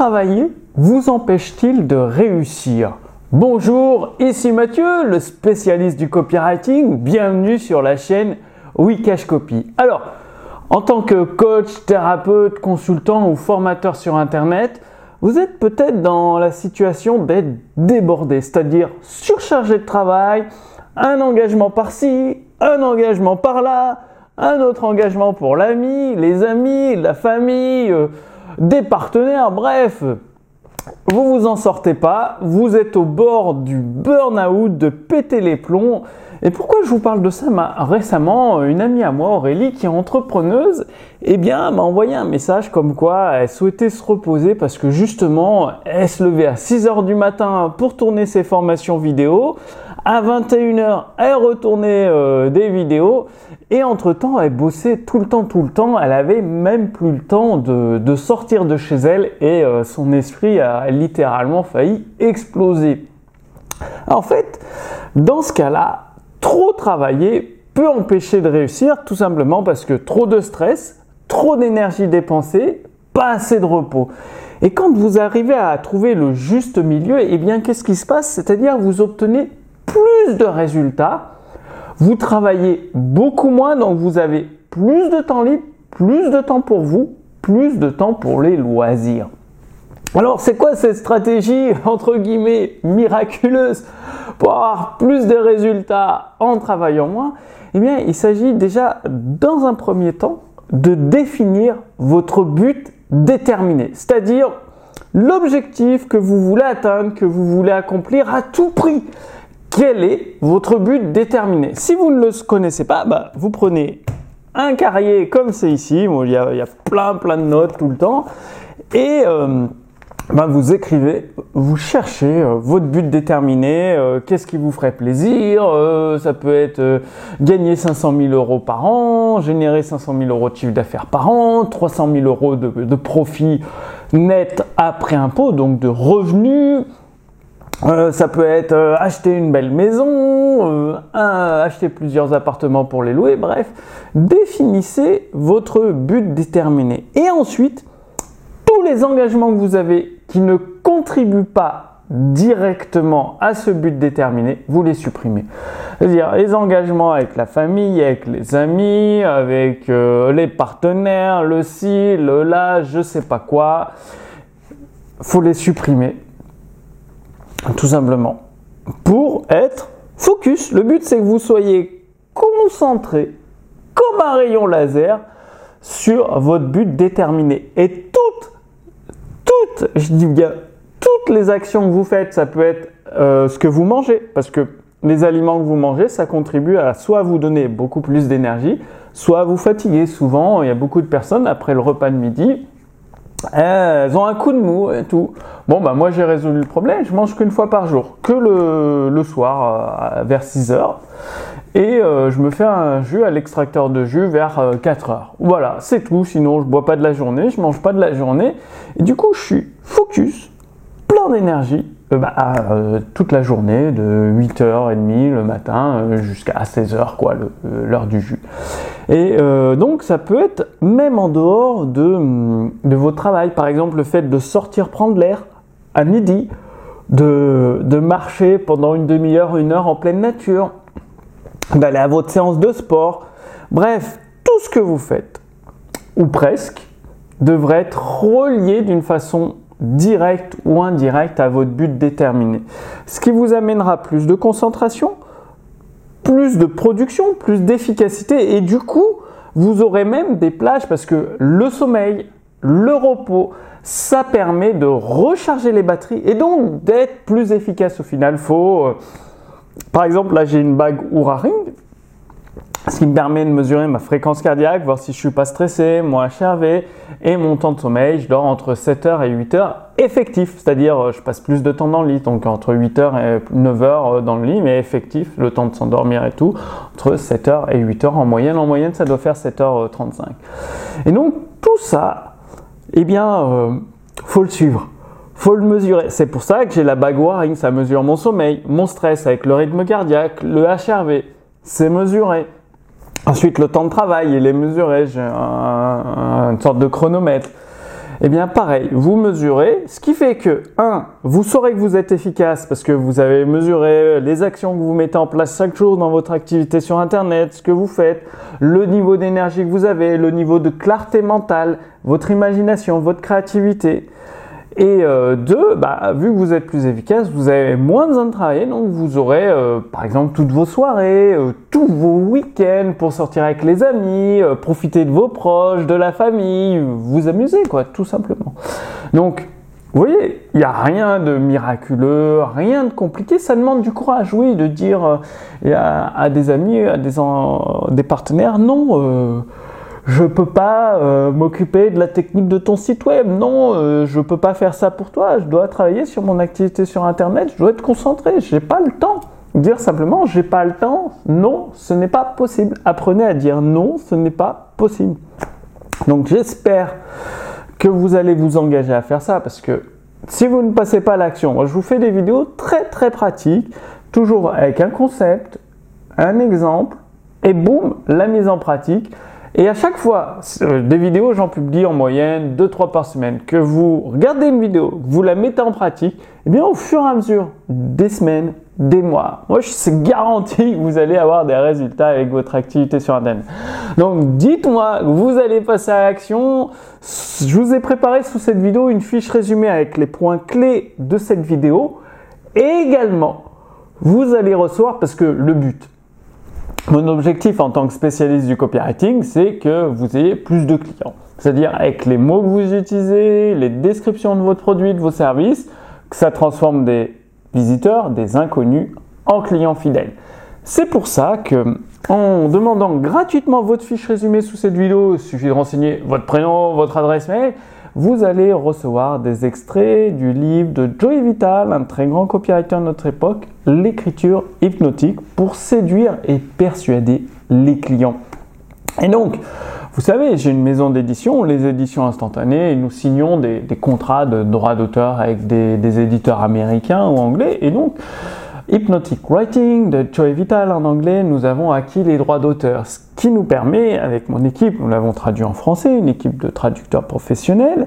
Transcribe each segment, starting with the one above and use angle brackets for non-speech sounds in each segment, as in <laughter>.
travailler vous empêche-t-il de réussir? Bonjour, ici Mathieu, le spécialiste du copywriting. Bienvenue sur la chaîne Wikash Copy. Alors, en tant que coach, thérapeute, consultant ou formateur sur Internet, vous êtes peut-être dans la situation d'être débordé, c'est-à-dire surchargé de travail, un engagement par-ci, un engagement par-là, un autre engagement pour l'ami, les amis, la famille, euh, des partenaires, bref. Vous vous en sortez pas, vous êtes au bord du burn-out, de péter les plombs. Et pourquoi je vous parle de ça Récemment, une amie à moi, Aurélie, qui est entrepreneuse, eh bien, m'a envoyé un message comme quoi elle souhaitait se reposer parce que justement, elle se levait à 6 heures du matin pour tourner ses formations vidéo. À 21h, elle retournait des vidéos. Et entre-temps, elle bossait tout le temps, tout le temps. Elle avait même plus le temps de, sortir de chez elle et euh, son esprit a littéralement failli exploser. En fait, dans ce cas-là, trop travailler peut empêcher de réussir tout simplement parce que trop de stress, trop d'énergie dépensée, pas assez de repos. Et quand vous arrivez à trouver le juste milieu, eh bien qu'est-ce qui se passe? C'est-à-dire vous obtenez de résultats, vous travaillez beaucoup moins, donc vous avez plus de temps libre, plus de temps pour vous, plus de temps pour les loisirs. Alors c'est quoi cette stratégie <laughs> entre guillemets miraculeuse pour avoir plus de résultats en travaillant moins? Eh bien il s'agit déjà dans un premier temps de définir votre but déterminé, c'est-à-dire l'objectif que vous voulez atteindre, que vous voulez accomplir à tout prix. Quel est votre but déterminé? Si vous ne le connaissez pas, bah, vous prenez un carrier comme c'est ici, il, y a, plein plein de notes tout le temps, et euh, bah, vous écrivez, vous cherchez euh, votre but déterminé, euh, qu'est-ce qui vous ferait plaisir, ça peut être gagner 500 000 euros par an, générer 500 000 euros de chiffre d'affaires par an, 300 000 euros de, de profit net après impôt, donc de revenus, euh, ça peut être euh, acheter une belle maison, euh, acheter plusieurs appartements pour les louer, bref, définissez votre but déterminé. Et ensuite, tous les engagements que vous avez qui ne contribuent pas directement à ce but déterminé, vous les supprimez. C'est-à-dire les engagements avec la famille, avec les amis, avec les partenaires, le ci, le là, je sais pas quoi, faut les supprimer tout simplement. Pour être focus. Le but, c'est que vous soyez concentré comme un rayon laser sur votre but déterminé. Et toutes, toutes, je dis bien, toutes les actions que vous faites, ça peut être euh, ce que vous mangez, parce que les aliments que vous mangez, ça contribue à soit vous donner beaucoup plus d'énergie, soit vous fatiguer. Souvent, il y a beaucoup de personnes, après le repas de midi, elles ont un coup de mou et tout. Bon, bah moi j'ai résolu le problème, je mange qu'une fois par jour, que le, soir euh, vers 6 heures. Et euh, je me fais un jus à l'extracteur de jus vers 4 euh, heures. Voilà, c'est tout. Sinon, je bois pas de la journée, je mange pas de la journée. Et du coup, je suis focus, d'énergie euh, bah, euh, toute la journée, de 8h30 le matin euh, jusqu'à 16h, quoi, l'heure du jus. Et donc, ça peut être même en dehors de, de votre travail. Par exemple, le fait de sortir prendre l'air à midi, de, de marcher pendant une demi-heure, une heure en pleine nature, d'aller à votre séance de sport. Bref, tout ce que vous faites, ou presque, devrait être relié d'une façon direct ou indirect à votre but déterminé. Ce qui vous amènera plus de concentration, plus de production, plus d'efficacité et du coup, vous aurez même des plages parce que le sommeil, le repos, ça permet de recharger les batteries et donc d'être plus efficace au final. Faut, euh, par exemple, là j'ai une bague Oura Ring ce qui me permet de mesurer ma fréquence cardiaque, voir si je suis pas stressé, mon HRV et mon temps de sommeil. Je dors entre 7h et 8h effectif, c'est-à-dire euh, je passe plus de temps dans le lit, donc entre 8h et 9h euh, dans le lit, mais effectif, le temps de s'endormir et tout, entre 7h et 8h en moyenne. En moyenne, ça doit faire 7h35. Et donc tout ça, eh bien, euh, faut le suivre faut le mesurer. C'est pour ça que j'ai la Waring, ça mesure mon sommeil, mon stress avec le rythme cardiaque, le HRV, c'est mesuré. Ensuite, le temps de travail, il est mesuré, j'ai une sorte de chronomètre. Eh bien, pareil, vous mesurez, ce qui fait que, 1, vous saurez que vous êtes efficace parce que vous avez mesuré les actions que vous mettez en place chaque jour dans votre activité sur Internet, ce que vous faites, le niveau d'énergie que vous avez, le niveau de clarté mentale, votre imagination, votre créativité. Et euh, deux, bah, vu que vous êtes plus efficace, vous avez moins besoin de travailler, donc vous aurez euh, par exemple toutes vos soirées, euh, tous vos week-ends pour sortir avec les amis, profiter de vos proches, de la famille, vous amuser quoi, tout simplement. Donc vous voyez, il n'y a rien de miraculeux, rien de compliqué, ça demande du courage, oui, de dire à, des amis, à des partenaires, non je peux pas euh, m'occuper de la technique de ton site web. Non, euh, je peux pas faire ça pour toi. Je dois travailler sur mon activité sur internet. Je dois être concentré. J'ai pas le temps. Dire simplement j'ai pas le temps. Non, ce n'est pas possible. Apprenez à dire non, ce n'est pas possible. Donc j'espère que vous allez vous engager à faire ça parce que si vous ne passez pas à l'action, je vous fais des vidéos très très pratiques, toujours avec un concept, un exemple et boum, la mise en pratique. Et à chaque fois, euh, des vidéos, j'en publie en moyenne 2-3 par semaine, que vous regardez une vidéo, que vous la mettez en pratique, eh bien au fur et à mesure des semaines, des mois, moi je suis garanti que vous allez avoir des résultats avec votre activité sur Internet. Donc dites-moi, vous allez passer à l'action. Je vous ai préparé sous cette vidéo une fiche résumée avec les points clés de cette vidéo. Et également, vous allez recevoir, parce que le but, mon objectif en tant que spécialiste du copywriting, c'est que vous ayez plus de clients. C'est-à-dire avec les mots que vous utilisez, les descriptions de votre produit, de vos services, que ça transforme des visiteurs, des inconnus, en clients fidèles. C'est pour ça que en demandant gratuitement votre fiche résumée sous cette vidéo, il suffit de renseigner votre prénom, votre adresse mail, vous allez recevoir des extraits du livre de Joey Vital, un très grand copywriter de notre époque, L'écriture hypnotique pour séduire et persuader les clients. Et donc, vous savez, j'ai une maison d'édition, les éditions instantanées, et nous signons des, contrats de droits d'auteur avec des, des, éditeurs américains ou anglais. Et donc, Hypnotic Writing de Joey Vital en anglais, nous avons acquis les droits d'auteur, ce qui nous permet, avec mon équipe, nous l'avons traduit en français, une équipe de traducteurs professionnels,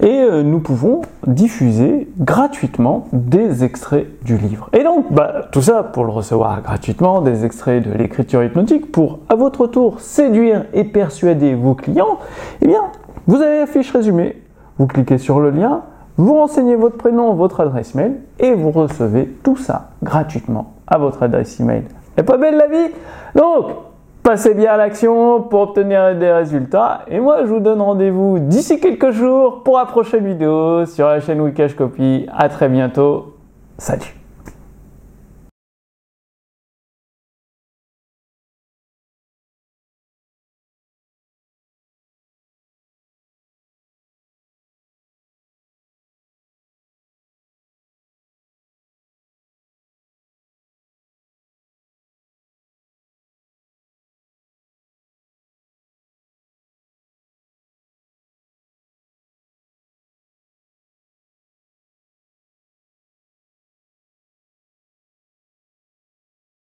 et euh, nous pouvons diffuser gratuitement des extraits du livre. Et donc, bah, tout ça pour le recevoir gratuitement, des extraits de l'écriture hypnotique, pour à votre tour séduire et persuader vos clients, eh bien, vous avez la fiche résumée, vous cliquez sur le lien, vous renseignez votre prénom, votre adresse mail et vous recevez tout ça gratuitement à votre adresse email. Et pas belle la vie? Donc, passez bien à l'action pour obtenir des résultats. Et moi, je vous donne rendez-vous d'ici quelques jours pour la prochaine vidéo sur la chaîne Wikash Copy. À très bientôt. Salut